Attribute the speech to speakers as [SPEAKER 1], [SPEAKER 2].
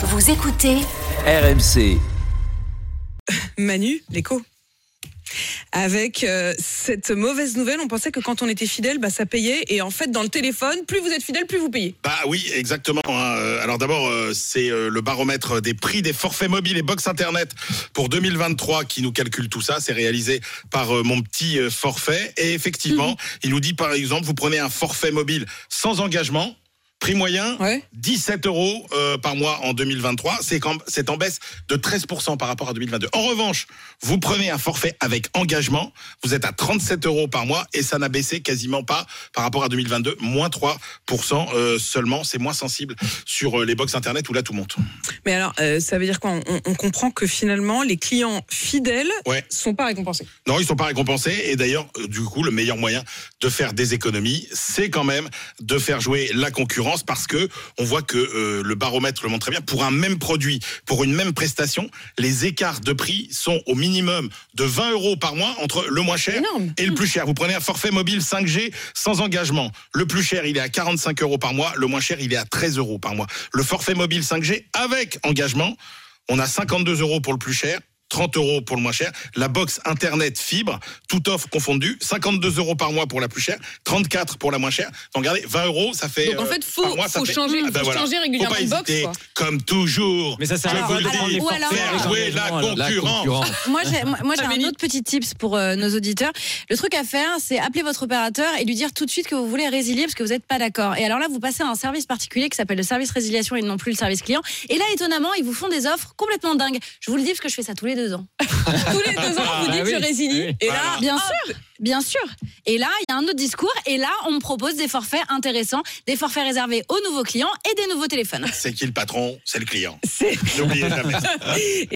[SPEAKER 1] Vous écoutez
[SPEAKER 2] RMC.
[SPEAKER 3] Manu, l'écho. Avec euh, cette mauvaise nouvelle, on pensait que quand on était fidèle, bah, ça payait. Et en fait, dans le téléphone, plus vous êtes fidèle, plus vous payez.
[SPEAKER 4] Bah oui, exactement. hein. Euh, Alors d'abord, euh, c'est euh, le baromètre des prix des forfaits mobiles et box internet pour 2023 qui nous calcule tout ça. C'est réalisé par euh, mon petit euh, forfait. Et effectivement, il nous dit par exemple, vous prenez un forfait mobile sans engagement. Prix moyen,
[SPEAKER 3] Ouais.
[SPEAKER 4] 17 euros euh, par mois en 2023. C'est quand- c'est en baisse de 13% par rapport à 2022. En revanche, vous prenez un forfait avec engagement, vous êtes à 37 euros par mois et ça n'a baissé quasiment pas par rapport à 2022, moins 3% euh, seulement. C'est moins sensible sur euh, les box internet où là tout monte.
[SPEAKER 3] Mais alors, ça veut dire quoi? On, on comprend que finalement, les clients fidèles
[SPEAKER 4] Ouais.
[SPEAKER 3] sont pas récompensés.
[SPEAKER 4] Non, ils sont pas récompensés. Et d'ailleurs, du coup, le meilleur moyen de faire des économies, c'est quand même de faire jouer la concurrence parce que on voit que euh, le baromètre le montre très bien. Pour un même produit, pour une même prestation, les écarts de prix sont au minimum de 20 euros par mois entre le moins cher
[SPEAKER 3] Énorme.
[SPEAKER 4] et le plus cher. Vous prenez un forfait mobile 5G sans engagement. Le plus cher, il est à 45 euros par mois. Le moins cher, il est à 13 euros par mois. Le forfait mobile 5G avec engagement, on a 52 euros pour le plus cher. 30 euros pour le moins cher. La box Internet fibre, toute offre confondue, 52 euros par mois pour la plus chère, 34 pour la moins chère. Donc regardez, 20 euros, ça fait.
[SPEAKER 3] Donc en
[SPEAKER 4] euh,
[SPEAKER 3] fait, faut,
[SPEAKER 4] mois,
[SPEAKER 3] faut
[SPEAKER 4] fait-
[SPEAKER 3] changer,
[SPEAKER 4] Ah
[SPEAKER 3] faut
[SPEAKER 4] ben voilà.
[SPEAKER 3] changer régulièrement
[SPEAKER 4] Faut pas
[SPEAKER 3] box.
[SPEAKER 4] hésiter,
[SPEAKER 3] Quoi.
[SPEAKER 4] comme toujours.
[SPEAKER 5] Mais ça sert
[SPEAKER 4] Je
[SPEAKER 5] à rien
[SPEAKER 4] faire jouer la concurrence.
[SPEAKER 6] Moi, j'ai, moi, moi, j'ai un autre petit tips pour euh, nos auditeurs. Le truc à faire, c'est appeler votre opérateur et lui dire tout de suite que vous voulez résilier parce que vous n'êtes pas d'accord. Et alors là, vous passez à un service particulier qui s'appelle le service résiliation et non plus le service client. Et là, étonnamment, ils vous font des offres complètement dingues. Je vous le dis parce que je fais ça tous les deux ans.
[SPEAKER 3] Tous les deux ans, vous dites
[SPEAKER 5] Ah oui,
[SPEAKER 3] je résilie.
[SPEAKER 5] oui.
[SPEAKER 3] Et là,
[SPEAKER 4] Voilà.
[SPEAKER 6] Bien sûr, bien sûr. Et là, il y a un autre discours. Et là, on me propose des forfaits intéressants, des forfaits réservés aux nouveaux clients et des nouveaux téléphones.
[SPEAKER 4] C'est qui le patron? C'est le client.
[SPEAKER 3] c'est
[SPEAKER 4] N'oubliez jamais.